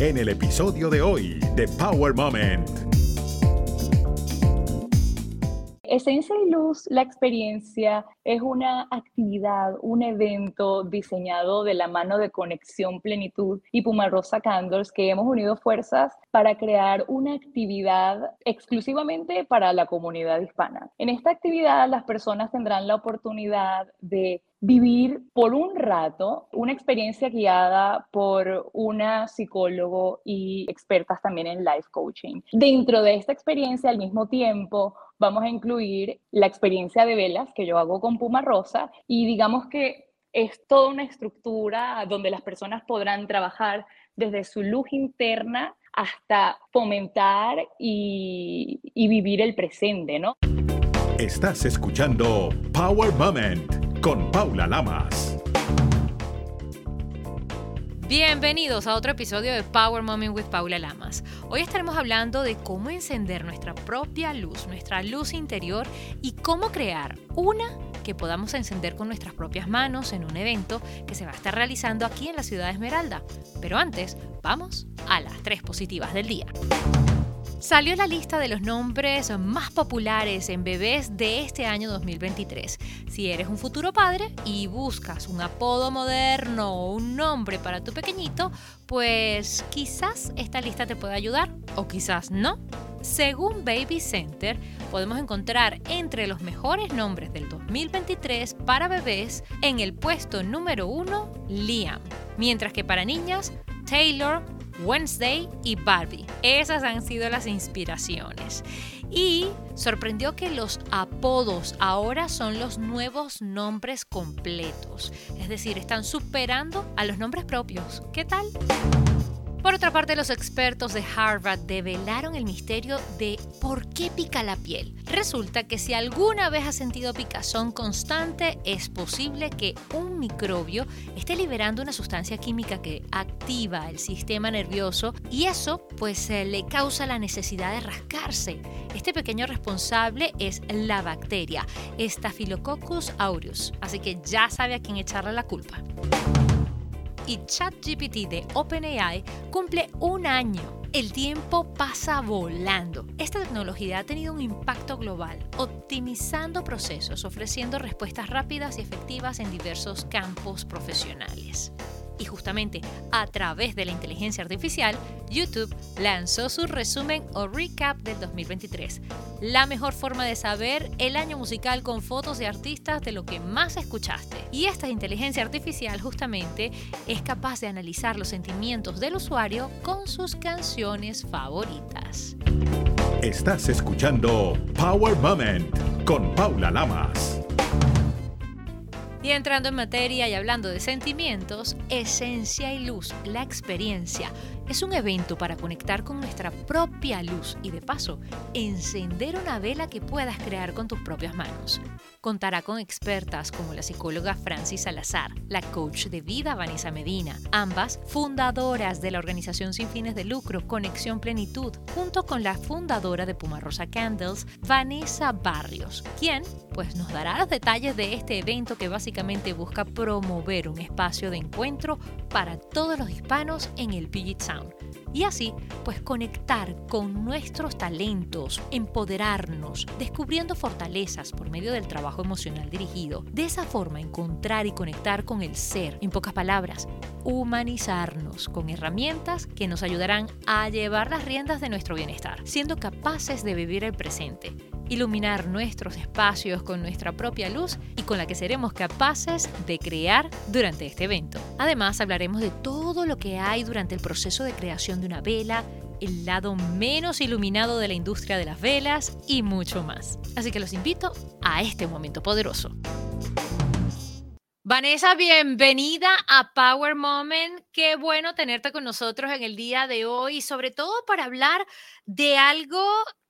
en el episodio de hoy de Power Moment. Esencia y Luz, la experiencia, es una actividad, un evento diseñado de la mano de Conexión Plenitud y Pumarosa Candles que hemos unido fuerzas para crear una actividad exclusivamente para la comunidad hispana. En esta actividad las personas tendrán la oportunidad de vivir por un rato una experiencia guiada por una psicólogo y expertas también en life coaching. Dentro de esta experiencia, al mismo tiempo, vamos a incluir la experiencia de velas que yo hago con Puma Rosa y digamos que es toda una estructura donde las personas podrán trabajar desde su luz interna hasta fomentar y, y vivir el presente, ¿no? Estás escuchando Power Moment con Paula Lamas. Bienvenidos a otro episodio de Power Moment with Paula Lamas. Hoy estaremos hablando de cómo encender nuestra propia luz, nuestra luz interior y cómo crear una que podamos encender con nuestras propias manos en un evento que se va a estar realizando aquí en la ciudad de Esmeralda. Pero antes, vamos a las tres positivas del día. Salió la lista de los nombres más populares en bebés de este año 2023. Si eres un futuro padre y buscas un apodo moderno o un nombre para tu pequeñito, pues quizás esta lista te pueda ayudar o quizás no. Según Baby Center, podemos encontrar entre los mejores nombres del 2023 para bebés en el puesto número 1 Liam, mientras que para niñas Taylor, Wednesday y Barbie. Esas han sido las inspiraciones. Y sorprendió que los apodos ahora son los nuevos nombres completos. Es decir, están superando a los nombres propios. ¿Qué tal? Por otra parte, los expertos de Harvard develaron el misterio de por qué pica la piel. Resulta que si alguna vez has sentido picazón constante, es posible que un microbio esté liberando una sustancia química que activa el sistema nervioso y eso pues le causa la necesidad de rascarse. Este pequeño responsable es la bacteria Staphylococcus aureus, así que ya sabe a quién echarle la culpa y ChatGPT de OpenAI cumple un año. El tiempo pasa volando. Esta tecnología ha tenido un impacto global, optimizando procesos, ofreciendo respuestas rápidas y efectivas en diversos campos profesionales. Y justamente a través de la inteligencia artificial, YouTube lanzó su resumen o recap del 2023. La mejor forma de saber el año musical con fotos de artistas de lo que más escuchaste. Y esta inteligencia artificial justamente es capaz de analizar los sentimientos del usuario con sus canciones favoritas. Estás escuchando Power Moment con Paula Lamas. Y entrando en materia y hablando de sentimientos, Esencia y Luz, la experiencia, es un evento para conectar con nuestra propia luz y de paso encender una vela que puedas crear con tus propias manos. Contará con expertas como la psicóloga Francis Salazar, la coach de vida Vanessa Medina, ambas fundadoras de la organización sin fines de lucro Conexión Plenitud, junto con la fundadora de Puma Rosa Candles, Vanessa Barrios, quien pues nos dará los detalles de este evento que básicamente busca promover un espacio de encuentro para todos los hispanos en el Puget Sound y así pues conectar con nuestros talentos, empoderarnos, descubriendo fortalezas por medio del trabajo emocional dirigido. De esa forma encontrar y conectar con el ser, en pocas palabras, humanizarnos con herramientas que nos ayudarán a llevar las riendas de nuestro bienestar, siendo capaces de vivir el presente iluminar nuestros espacios con nuestra propia luz y con la que seremos capaces de crear durante este evento. Además, hablaremos de todo lo que hay durante el proceso de creación de una vela, el lado menos iluminado de la industria de las velas y mucho más. Así que los invito a este momento poderoso. Vanessa, bienvenida a Power Moment. Qué bueno tenerte con nosotros en el día de hoy, sobre todo para hablar de algo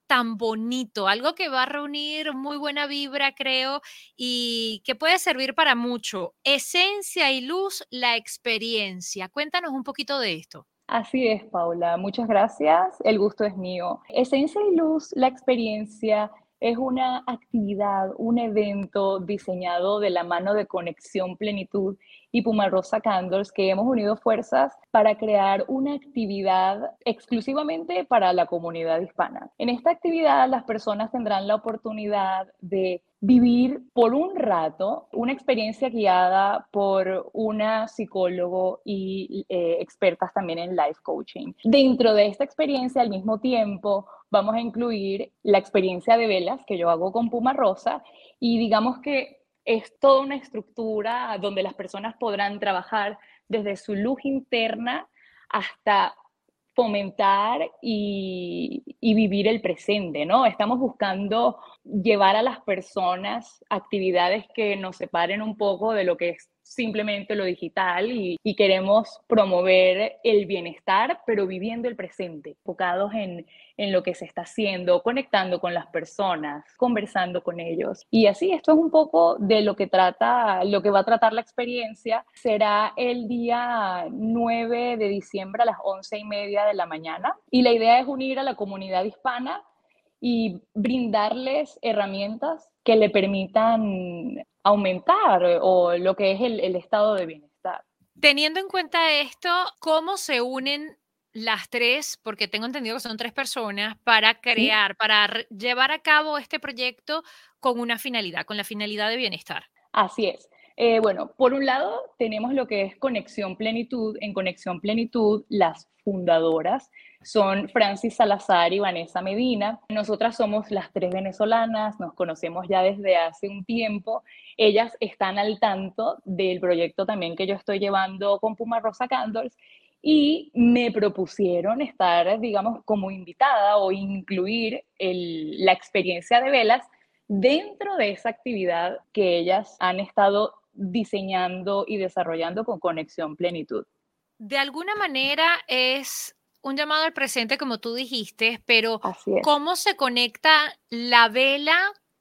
tan bonito, algo que va a reunir muy buena vibra, creo, y que puede servir para mucho. Esencia y luz, la experiencia. Cuéntanos un poquito de esto. Así es, Paula. Muchas gracias. El gusto es mío. Esencia y luz, la experiencia es una actividad, un evento diseñado de la mano de Conexión Plenitud y Puma Rosa Candles, que hemos unido fuerzas para crear una actividad exclusivamente para la comunidad hispana. En esta actividad las personas tendrán la oportunidad de vivir por un rato una experiencia guiada por una psicólogo y eh, expertas también en life coaching. Dentro de esta experiencia, al mismo tiempo, vamos a incluir la experiencia de velas que yo hago con Puma Rosa y digamos que es toda una estructura donde las personas podrán trabajar desde su luz interna hasta fomentar y, vivir el presente, ¿no? Estamos buscando llevar a las personas actividades que nos separen un poco de lo que es simplemente lo digital y, queremos promover el bienestar, pero viviendo el presente, enfocados en, en lo que se está haciendo, conectando con las personas, conversando con ellos. Y así, esto es un poco de lo que trata, lo que va a tratar la experiencia. Será el día 9 de diciembre a las 11 y media de la mañana. Y la idea es unir a la comunidad hispana y brindarles herramientas que le permitan aumentar o lo que es el, estado de bienestar. Teniendo en cuenta esto, ¿cómo se unen las tres, porque tengo entendido que son tres personas, para crear, para llevar a cabo este proyecto con una finalidad, con la finalidad de bienestar? Así es. Eh, bueno, por un lado tenemos lo que es Conexión Plenitud. En Conexión Plenitud, las fundadoras son Francis Salazar y Vanessa Medina. Nosotras somos las tres venezolanas, nos conocemos ya desde hace un tiempo. Ellas están al tanto del proyecto también que yo estoy llevando con Puma Rosa Candles y me propusieron estar, digamos, como invitada o incluir la experiencia de velas dentro de esa actividad que ellas han estado diseñando y desarrollando con Conexión Plenitud. De alguna manera es un llamado al presente, como tú dijiste, pero ¿cómo se conecta la vela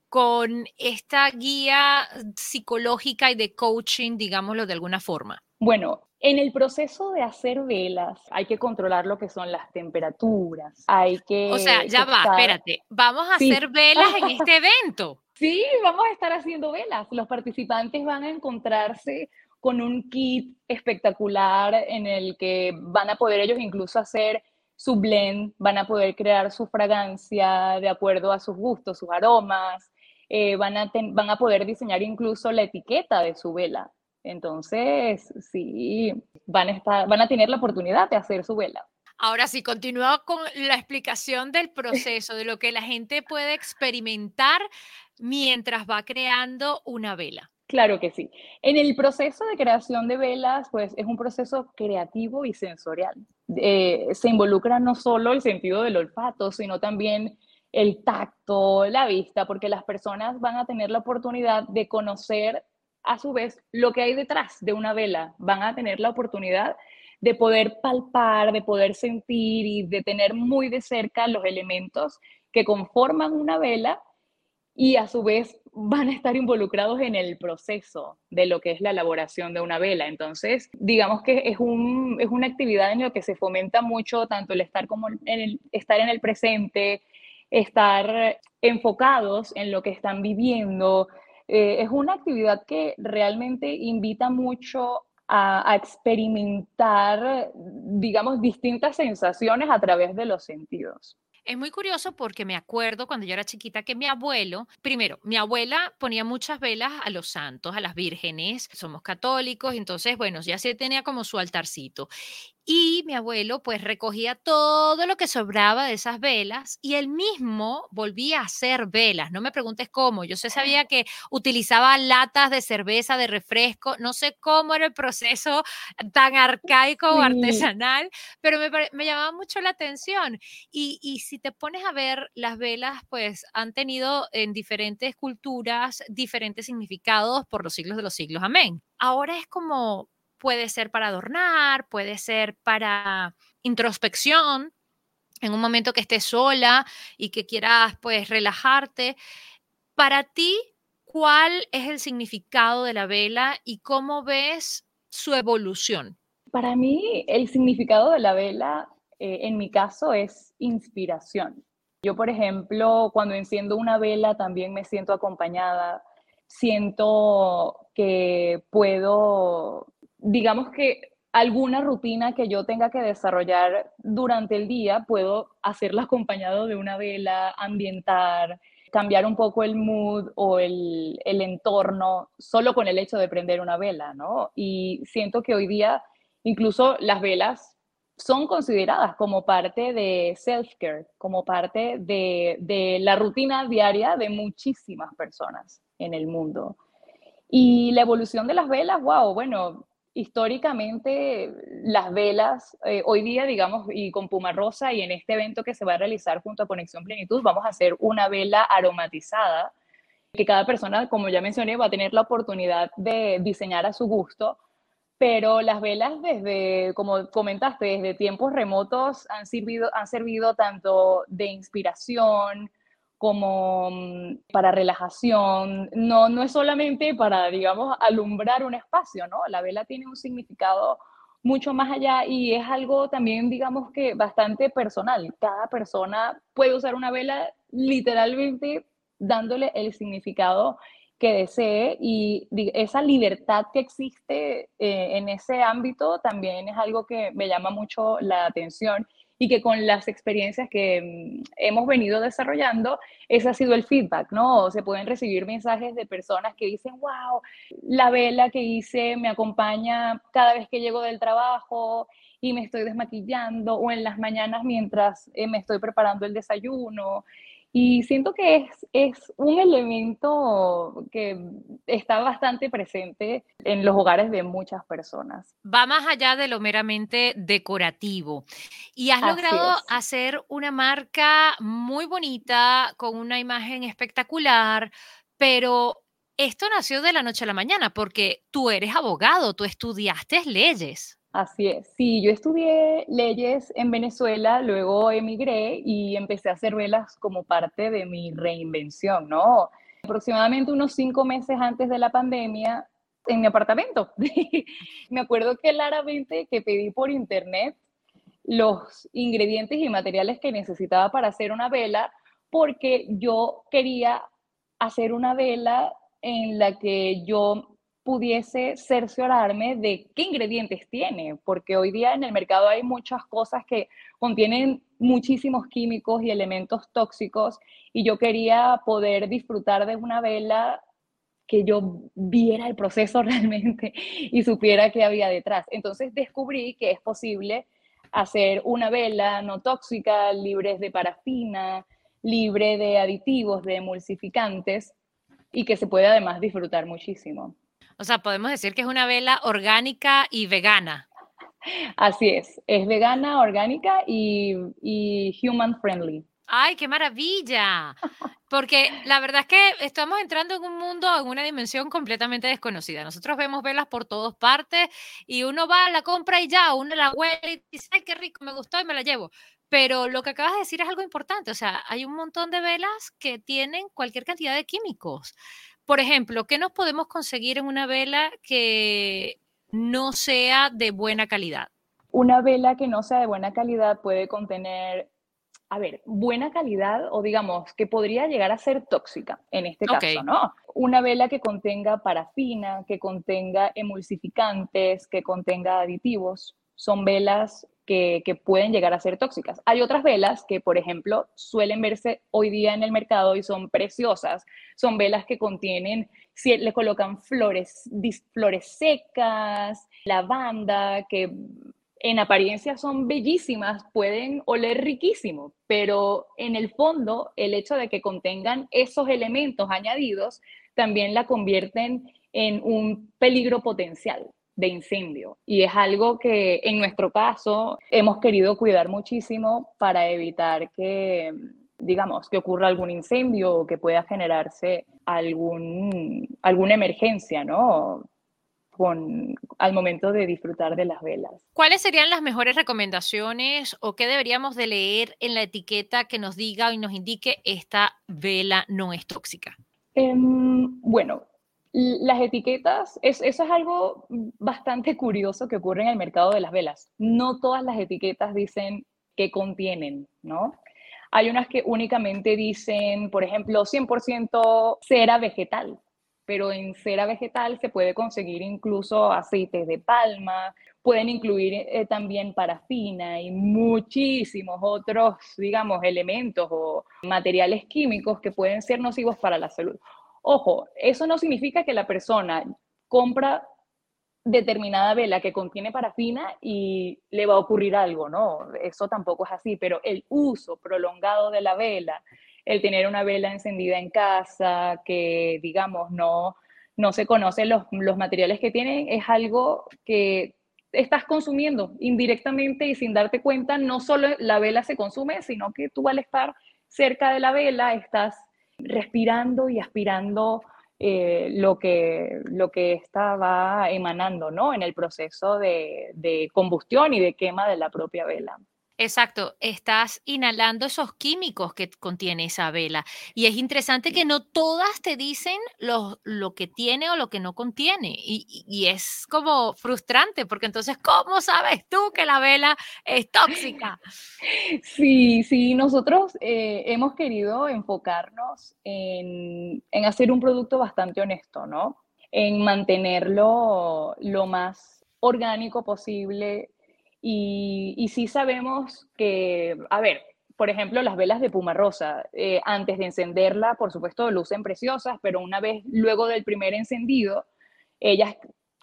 con esta guía psicológica y de coaching, digámoslo de alguna forma? Bueno, en el proceso de hacer velas hay que controlar lo que son las temperaturas, hay que... O sea, ya va, espérate, vamos a hacer velas en este evento. Sí, vamos a estar haciendo velas. Los participantes van a encontrarse con un kit espectacular en el que van a poder ellos incluso hacer su blend, van a poder crear su fragancia de acuerdo a sus gustos, sus aromas, eh, van, a van a poder diseñar incluso la etiqueta de su vela. Entonces, sí, van a, estar, van a tener la oportunidad de hacer su vela. Ahora sí, continúa con la explicación del proceso, de lo que la gente puede experimentar mientras va creando una vela. Claro que sí. En el proceso de creación de velas, pues es un proceso creativo y sensorial. Eh, se involucra no solo el sentido del olfato, sino también el tacto, la vista, porque las personas van a tener la oportunidad de conocer a su vez lo que hay detrás de una vela. Van a tener la oportunidad de poder palpar, de poder sentir y de tener muy de cerca los elementos que conforman una vela y a su vez van a estar involucrados en el proceso de lo que es la elaboración de una vela. Entonces, digamos que es, un, es una actividad en la que se fomenta mucho tanto el estar, como en el, estar en el presente, estar enfocados en lo que están viviendo. Eh, es una actividad que realmente invita mucho a, a, experimentar, digamos, distintas sensaciones a través de los sentidos. Es muy curioso porque me acuerdo cuando yo era chiquita que mi abuelo, primero, mi abuela ponía muchas velas a los santos, a las vírgenes, somos católicos, entonces, bueno, ya se tenía como su altarcito. Y mi abuelo pues recogía todo lo que sobraba de esas velas y él mismo volvía a hacer velas. No me preguntes cómo. Yo sé, sabía que utilizaba latas de cerveza, de refresco. No sé cómo era el proceso tan arcaico o artesanal, pero me, me, llamaba mucho la atención. Y, y si te pones a ver, las velas pues han tenido en diferentes culturas diferentes significados por los siglos de los siglos. Amén. Ahora es como puede ser para adornar, puede ser para introspección, en un momento que estés sola y que quieras pues relajarte. Para ti, ¿cuál es el significado de la vela y cómo ves su evolución? Para mí, el significado de la vela, eh, en mi caso, es inspiración. Yo, por ejemplo, cuando enciendo una vela, también me siento acompañada, siento que puedo digamos que alguna rutina que yo tenga que desarrollar durante el día, puedo hacerla acompañado de una vela, ambientar, cambiar un poco el mood o el, el, entorno solo con el hecho de prender una vela, ¿no? Y siento que hoy día incluso las velas son consideradas como parte de self-care, como parte de, de la rutina diaria de muchísimas personas en el mundo. Y la evolución de las velas, wow, bueno, históricamente las velas, eh, hoy día, digamos, y con Puma Rosa y en este evento que se va a realizar junto a Conexión Plenitud, vamos a hacer una vela aromatizada que cada persona, como ya mencioné, va a tener la oportunidad de diseñar a su gusto. Pero las velas desde, como comentaste, desde tiempos remotos han servido, han servido tanto de inspiración, como mm, para relajación, no, no es solamente para, digamos, alumbrar un espacio, ¿no? La vela tiene un significado mucho más allá y es algo también, digamos que bastante personal. Cada persona puede usar una vela literalmente dándole el significado que desee y esa libertad que existe eh, en ese ámbito también es algo que me llama mucho la atención y que con las experiencias que mm, hemos venido desarrollando, ese ha sido el feedback, ¿no? Se pueden recibir mensajes de personas que dicen, wow, la vela que hice me acompaña cada vez que llego del trabajo y me estoy desmaquillando o en las mañanas mientras eh, me estoy preparando el desayuno. Y siento que es, es un elemento que está bastante presente en los hogares de muchas personas. Va más allá de lo meramente decorativo. Y has logrado hacer una marca muy bonita, con una imagen espectacular, pero esto nació de la noche a la mañana porque tú eres abogado, tú estudiaste leyes. Así es. Sí, yo estudié leyes en Venezuela, luego emigré y empecé a hacer velas como parte de mi reinvención, ¿no? Aproximadamente unos cinco meses antes de la pandemia, en mi apartamento. Me acuerdo claramente que pedí por internet los ingredientes y materiales que necesitaba para hacer una vela, porque yo quería hacer una vela en la que yo pudiese cerciorarme de qué ingredientes tiene, porque hoy día en el mercado hay muchas cosas que contienen muchísimos químicos y elementos tóxicos y yo quería poder disfrutar de una vela que yo viera el proceso realmente y supiera qué había detrás. Entonces descubrí que es posible hacer una vela no tóxica, libre de parafina, libre de aditivos, de emulsificantes y que se puede además disfrutar muchísimo. O sea, podemos decir que es una vela orgánica y vegana. Así es, es vegana, orgánica y, human friendly. ¡Ay, qué maravilla! Porque la verdad es que estamos entrando en un mundo, en una dimensión completamente desconocida. Nosotros vemos velas por todas partes y uno va, a la compra y ya, uno la huele y dice, ¡ay, qué rico, me gustó y me la llevo! Pero lo que acabas de decir es algo importante. O sea, hay un montón de velas que tienen cualquier cantidad de químicos. Por ejemplo, ¿qué nos podemos conseguir en una vela que no sea de buena calidad? Una vela que no sea de buena calidad puede contener, a ver, buena calidad o digamos que podría llegar a ser tóxica en este caso, ¿no? Una vela que contenga parafina, que contenga emulsificantes, que contenga aditivos, son velas que, pueden llegar a ser tóxicas. Hay otras velas que, por ejemplo, suelen verse hoy día en el mercado y son preciosas. Son velas que contienen, si le colocan flores, flores secas, lavanda, que en apariencia son bellísimas, pueden oler riquísimo, pero en el fondo el hecho de que contengan esos elementos añadidos también la convierten en un peligro potencial de incendio. Y es algo que en nuestro caso hemos querido cuidar muchísimo para evitar que, digamos, que ocurra algún incendio o que pueda generarse algún, alguna emergencia, ¿no? Con, al momento de disfrutar de las velas. ¿Cuáles serían las mejores recomendaciones o qué deberíamos de leer en la etiqueta que nos diga y nos indique esta vela no es tóxica? Em, bueno, las etiquetas, eso es algo bastante curioso que ocurre en el mercado de las velas. No todas las etiquetas dicen qué contienen, ¿no? Hay unas que únicamente dicen, por ejemplo, 100% cera vegetal. pero en cera vegetal se puede conseguir incluso aceites de palma, pueden incluir eh, también parafina y muchísimos otros, digamos, elementos o materiales químicos que pueden ser nocivos para la salud. Ojo, eso no significa que la persona compra determinada vela que contiene parafina y le va a ocurrir algo, ¿no? Eso tampoco es así, pero el uso prolongado de la vela, el tener una vela encendida en casa, que digamos no, no se conocen los, los materiales que tienen, es algo que estás consumiendo indirectamente y sin darte cuenta, no solo la vela se consume, sino que tú al estar cerca de la vela estás respirando y aspirando eh, lo, que, lo que emanando ¿no? en el proceso de combustión y de quema de la propia vela. Exacto, estás inhalando esos químicos que contiene esa vela. Y es interesante que no todas te dicen lo, lo que tiene o lo que no contiene. Y, y, es como frustrante, porque entonces, ¿cómo sabes tú que la vela es tóxica? Sí, sí, nosotros eh, hemos querido enfocarnos en, en hacer un producto bastante honesto, ¿no? En mantenerlo lo más orgánico posible, y, y sí sabemos que, a ver, por ejemplo, las velas de Puma Rosa, eh, antes de encenderla, por supuesto, lucen preciosas, pero una vez luego del primer encendido, ellas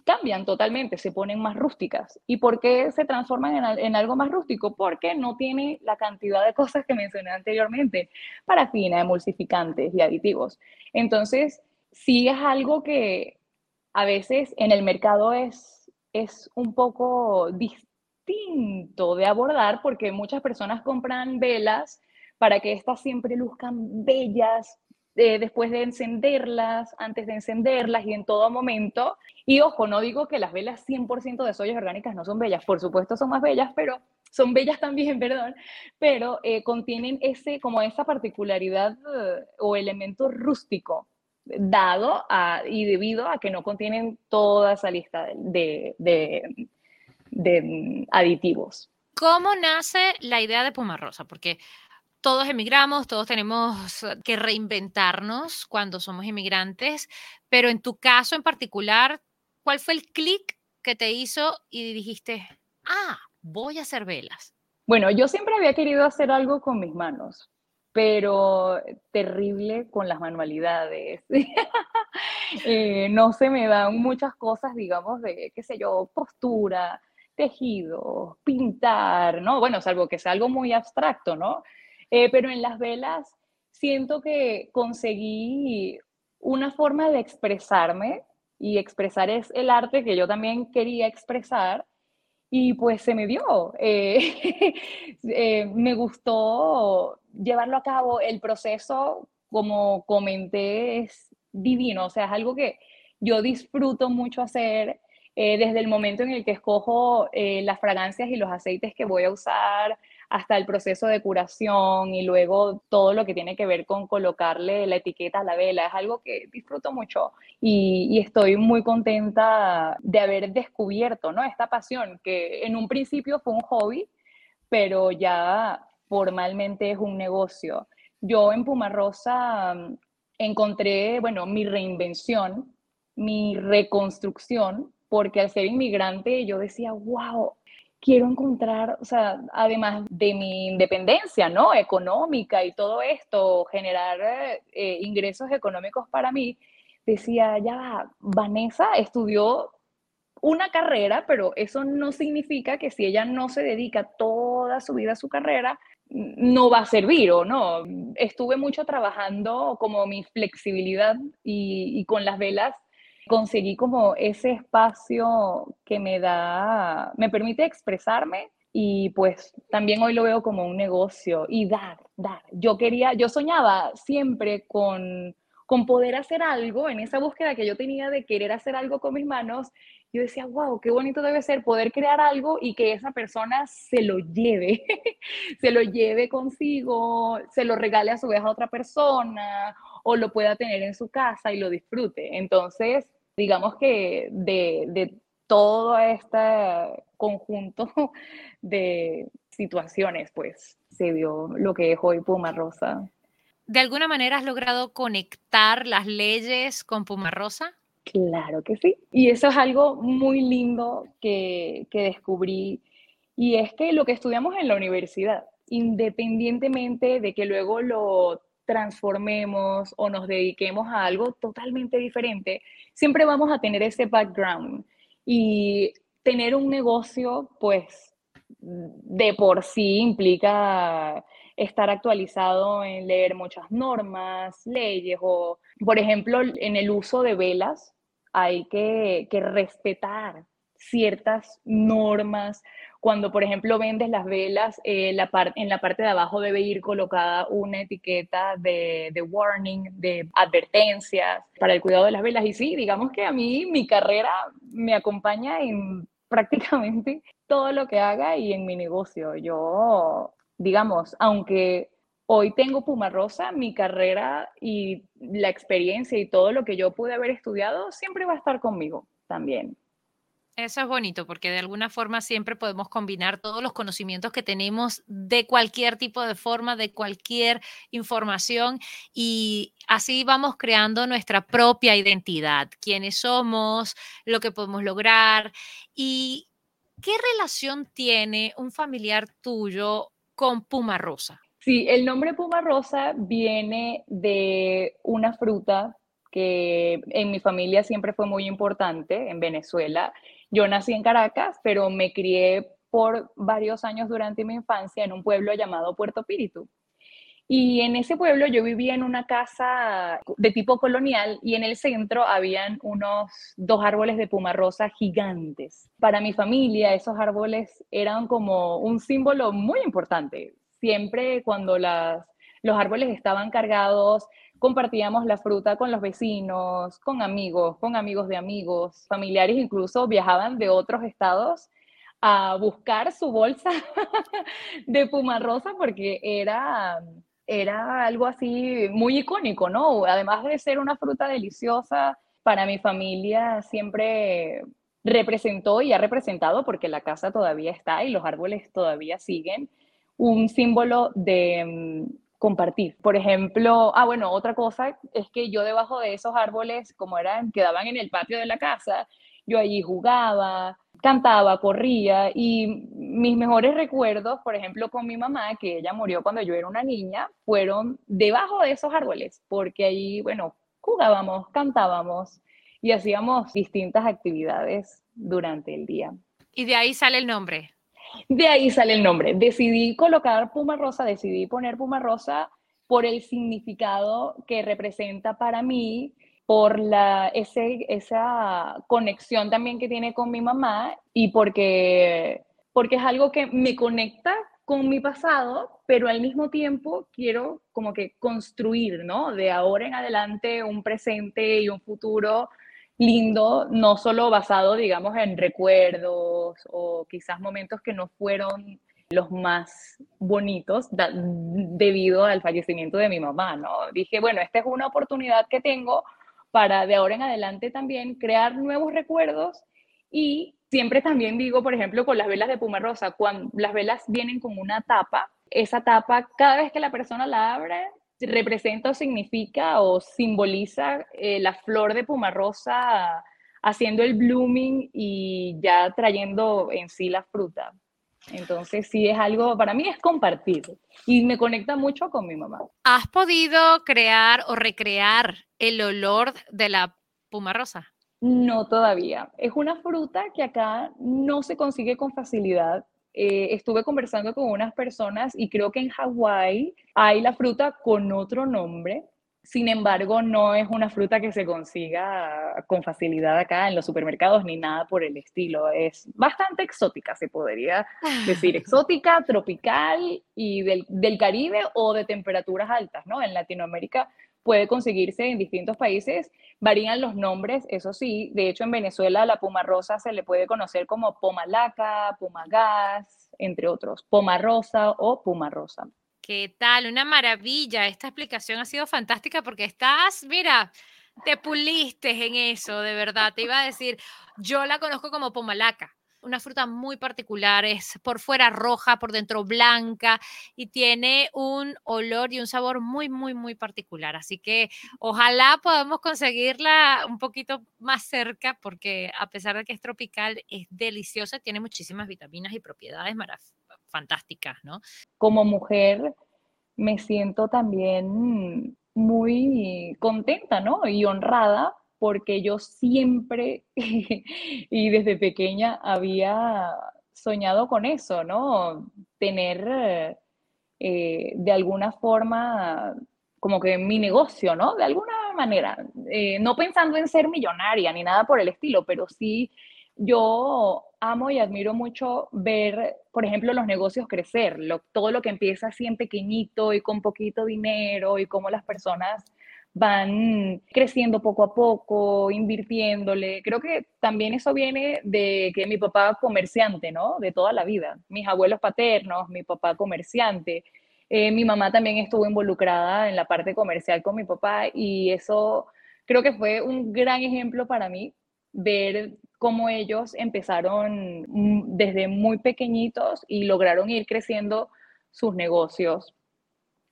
cambian totalmente, se ponen más rústicas. ¿Y por qué se transforman en, en, algo más rústico? Porque no tiene la cantidad de cosas que mencioné anteriormente, parafina, emulsificantes y aditivos. Entonces, sí es algo que a veces en el mercado es, es un poco distinto distinto de abordar porque muchas personas compran velas para que éstas siempre luzcan bellas eh, después de encenderlas, antes de encenderlas y en todo momento. Y ojo, no digo que las velas 100% de soyas orgánicas no son bellas, por supuesto son más bellas, pero son bellas también, perdón, pero eh, contienen ese, como esa particularidad uh, o elemento rústico dado a, y debido a que no contienen toda esa lista de mm, aditivos. ¿Cómo nace la idea de Puma Rosa? Porque todos emigramos, todos tenemos que reinventarnos cuando somos inmigrantes, pero en tu caso en particular, ¿cuál fue el clic que te hizo y dijiste, ah, voy a hacer velas? Bueno, yo siempre había querido hacer algo con mis manos, pero terrible con las manualidades. eh, no se me dan muchas cosas, digamos, de, qué sé yo, postura, tejido, pintar, ¿no? Bueno, salvo que sea algo muy abstracto, ¿no? Eh, pero en las velas siento que conseguí una forma de expresarme y expresar es el arte que yo también quería expresar y pues se me dio. Eh, eh, me gustó llevarlo a cabo. El proceso, como comenté, es divino, o sea, es algo que yo disfruto mucho hacer. Eh, desde el momento en el que escojo eh, las fragancias y los aceites que voy a usar, hasta el proceso de curación y luego todo lo que tiene que ver con colocarle la etiqueta a la vela. Es algo que disfruto mucho y, y estoy muy contenta de haber descubierto ¿no? esta pasión, que en un principio fue un hobby, pero ya formalmente es un negocio. Yo en Puma Rosa mm, encontré, bueno, mi reinvención, mi reconstrucción porque al ser inmigrante yo decía, wow, quiero encontrar, o sea, además de mi independencia, ¿no? Económica y todo esto, generar eh, ingresos económicos para mí, decía, ya, Vanessa estudió una carrera, pero eso no significa que si ella no se dedica toda su vida a su carrera, no va a servir o no. Estuve mucho trabajando como mi flexibilidad y, y con las velas conseguí como ese espacio que me da, me permite expresarme y pues también hoy lo veo como un negocio y dar, dar. Yo quería, yo soñaba siempre con, con poder hacer algo en esa búsqueda que yo tenía de querer hacer algo con mis manos. Yo decía, wow, qué bonito debe ser poder crear algo y que esa persona se lo lleve, se lo lleve consigo, se lo regale a su vez a otra persona o lo pueda tener en su casa y lo disfrute. Entonces, digamos que de, de todo este conjunto de situaciones, pues se dio lo que es hoy Puma Rosa. ¿De alguna manera has logrado conectar las leyes con Pumarosa? Claro que sí. Y eso es algo muy lindo que, que descubrí. Y es que lo que estudiamos en la universidad, independientemente de que luego lo transformemos o nos dediquemos a algo totalmente diferente, siempre vamos a tener ese background. Y tener un negocio, pues, de por sí implica estar actualizado en leer muchas normas, leyes o, por ejemplo, en el uso de velas hay que, que respetar ciertas normas cuando, por ejemplo, vendes las velas, eh, en la parte de abajo debe ir colocada una etiqueta de, de, warning, de advertencias para el cuidado de las velas. Y sí, digamos que a mí mi carrera me acompaña en prácticamente todo lo que haga y en mi negocio. Yo, digamos, aunque hoy tengo Puma Rosa, mi carrera y la experiencia y todo lo que yo pude haber estudiado siempre va a estar conmigo también. Eso es bonito porque de alguna forma siempre podemos combinar todos los conocimientos que tenemos de cualquier tipo de forma, de cualquier información y así vamos creando nuestra propia identidad, quiénes somos, lo que podemos lograr y qué relación tiene un familiar tuyo con Puma Rosa. Sí, el nombre Puma Rosa viene de una fruta que en mi familia siempre fue muy importante en Venezuela yo nací en Caracas, pero me crié por varios años durante mi infancia en un pueblo llamado Puerto Píritu. Y en ese pueblo yo vivía en una casa de tipo colonial y en el centro habían unos dos árboles de pumarrosa gigantes. Para mi familia esos árboles eran como un símbolo muy importante. Siempre cuando los árboles estaban cargados compartíamos la fruta con los vecinos, con amigos, con amigos de amigos, familiares incluso viajaban de otros estados a buscar su bolsa de puma rosa porque era, era algo así muy icónico, ¿no? Además de ser una fruta deliciosa, para mi familia siempre representó y ha representado, porque la casa todavía está y los árboles todavía siguen, un símbolo de compartir. Por ejemplo, ah, bueno, otra cosa es que yo debajo de esos árboles, como eran, quedaban en el patio de la casa, yo allí jugaba, cantaba, corría y mis mejores recuerdos, por ejemplo, con mi mamá, que ella murió cuando yo era una niña, fueron debajo de esos árboles, porque allí, bueno, jugábamos, cantábamos y hacíamos distintas actividades durante el día. Y de ahí sale el nombre. De ahí sale el nombre. Decidí colocar Puma Rosa, decidí poner Puma Rosa por el significado que representa para mí, por la, ese, esa conexión también que tiene con mi mamá y porque, porque es algo que me conecta con mi pasado, pero al mismo tiempo quiero como que construir, ¿no? De ahora en adelante un presente y un futuro lindo, no solo basado, digamos, en recuerdos o quizás momentos que no fueron los más bonitos debido al fallecimiento de mi mamá, ¿no? Dije, bueno, esta es una oportunidad que tengo para de ahora en adelante también crear nuevos recuerdos y siempre también digo, por ejemplo, con las velas de Puma Rosa, cuando las velas vienen con una tapa, esa tapa, cada vez que la persona la abre, representa o significa o simboliza eh, la flor de pumarrosa haciendo el blooming y ya trayendo en sí la fruta. Entonces sí es algo, para mí es compartir y me conecta mucho con mi mamá. ¿Has podido crear o recrear el olor de la pumarrosa? No todavía. Es una fruta que acá no se consigue con facilidad. Eh, estuve conversando con unas personas y creo que en Hawái hay la fruta con otro nombre. Sin embargo, no es una fruta que se consiga con facilidad acá en los supermercados ni nada por el estilo. Es bastante exótica, se podría decir. Exótica, tropical y del, del Caribe o de temperaturas altas, ¿no? En Latinoamérica puede conseguirse en distintos países. Varían los nombres, eso sí. De hecho, en Venezuela la puma rosa se le puede conocer como poma laca, puma gas, entre otros. Poma rosa o puma rosa. ¿Qué tal? Una maravilla. Esta explicación ha sido fantástica porque estás, mira, te puliste en eso, de verdad. Te iba a decir, yo la conozco como pomalaca una fruta muy particular, es por fuera roja, por dentro blanca y tiene un olor y un sabor muy, muy, muy particular. Así que ojalá podamos conseguirla un poquito más cerca porque a pesar de que es tropical, es deliciosa, tiene muchísimas vitaminas y propiedades fantásticas, ¿no? Como mujer me siento también muy contenta, ¿no? Y honrada porque yo siempre y desde pequeña había soñado con eso, ¿no? Tener eh, de alguna forma como que mi negocio, ¿no? De alguna manera, eh, no pensando en ser millonaria ni nada por el estilo, pero sí yo amo y admiro mucho ver, por ejemplo, los negocios crecer, todo lo que empieza así en pequeñito y con poquito dinero y cómo las personas van creciendo poco a poco, invirtiéndole. Creo que también eso viene de que mi papá comerciante, ¿no? De toda la vida. Mis abuelos paternos, mi papá comerciante. Eh, mi mamá también estuvo involucrada en la parte comercial con mi papá y eso creo que fue un gran ejemplo para mí ver cómo ellos empezaron desde muy pequeñitos y lograron ir creciendo sus negocios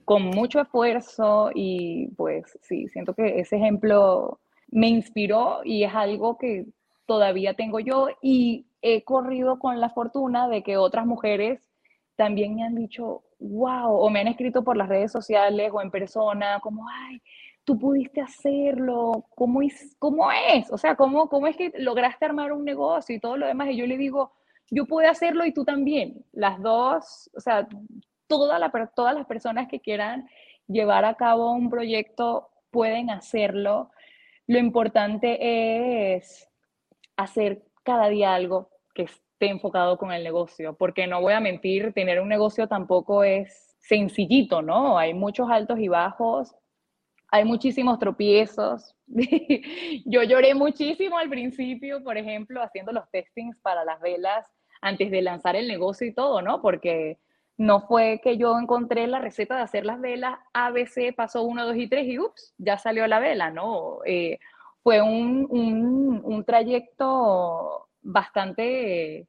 con mucho esfuerzo y pues sí, siento que ese ejemplo me inspiró y es algo que todavía tengo yo y he corrido con la fortuna de que otras mujeres también me han dicho, wow, o me han escrito por las redes sociales o en persona, como, ay, tú pudiste hacerlo, ¿cómo? Cómo es? O sea, ¿cómo, ¿cómo es que lograste armar un negocio y todo lo demás? Y yo le digo, yo pude hacerlo y tú también. Las dos, o sea, todas las personas que quieran llevar a cabo un proyecto pueden hacerlo. Lo importante es hacer cada día algo que esté enfocado con el negocio, porque no voy a mentir, tener un negocio tampoco es sencillito, ¿no? Hay muchos altos y bajos, hay muchísimos tropiezos. Yo lloré muchísimo al principio, por ejemplo, haciendo los testings para las velas antes de lanzar el negocio y todo, ¿no? Porque no fue que yo encontré la receta de hacer las velas ABC, pasó 1, 2 y 3 y ups, ya salió la vela, ¿no? Eh, fue un, un, trayecto bastante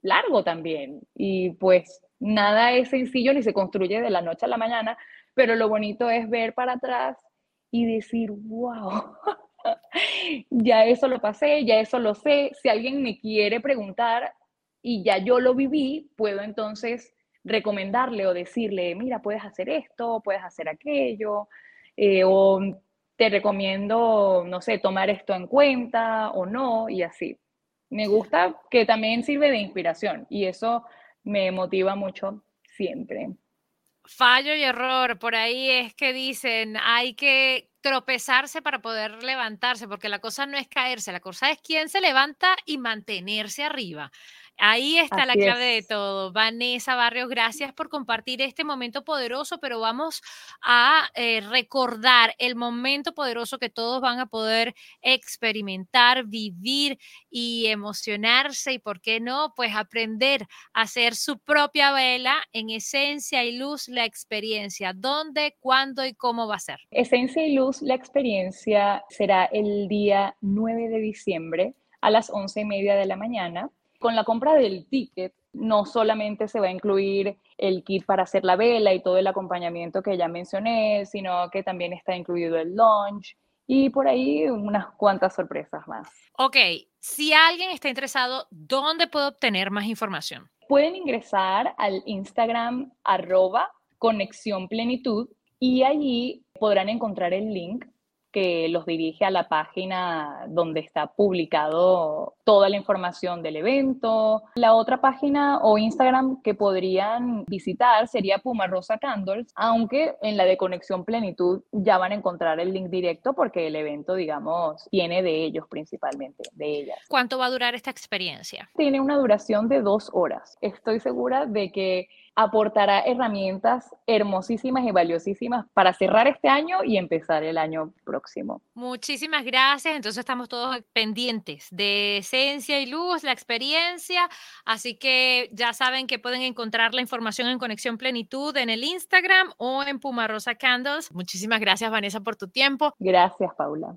largo también y pues nada es sencillo ni se construye de la noche a la mañana, pero lo bonito es ver para atrás y decir, wow, ya eso lo pasé, ya eso lo sé, si alguien me quiere preguntar y ya yo lo viví, puedo entonces recomendarle o decirle, mira, puedes hacer esto, puedes hacer aquello, eh, o te recomiendo, no sé, tomar esto en cuenta o no, y así. Me gusta que también sirve de inspiración y eso me motiva mucho siempre. Fallo y error, por ahí es que dicen, hay que tropezarse para poder levantarse, porque la cosa no es caerse, la cosa es quién se levanta y mantenerse arriba. Ahí está la clave de todo. Vanessa Barrios, gracias por compartir este momento poderoso, pero vamos a eh, recordar el momento poderoso que todos van a poder experimentar, vivir y emocionarse y, ¿por qué no? Pues aprender a hacer su propia vela en esencia y luz, la experiencia. ¿Dónde, cuándo y cómo va a ser? Esencia y luz, la experiencia será el día 9 de diciembre a las once y media de la mañana con la compra del ticket, no solamente se va a incluir el kit para hacer la vela y todo el acompañamiento que ya mencioné, sino que también está incluido el lunch y por ahí unas cuantas sorpresas más. Ok, si alguien está interesado, ¿dónde puedo obtener más información? Pueden ingresar al Instagram arroba conexión plenitud y allí podrán encontrar el link que los dirige a la página donde está publicado toda la información del evento. La otra página o Instagram que podrían visitar sería Puma Rosa Candles, aunque en la de Conexión Plenitud ya van a encontrar el link directo porque el evento, digamos, tiene de ellos principalmente, de ellas. ¿Cuánto va a durar esta experiencia? Tiene una duración de dos horas. Estoy segura de que aportará herramientas hermosísimas y valiosísimas para cerrar este año y empezar el año próximo. Muchísimas gracias. Entonces estamos todos pendientes de Esencia y Luz, la experiencia. Así que ya saben que pueden encontrar la información en Conexión Plenitud en el Instagram o en Puma Rosa Candles. Muchísimas gracias, Vanessa, por tu tiempo. Gracias, Paula.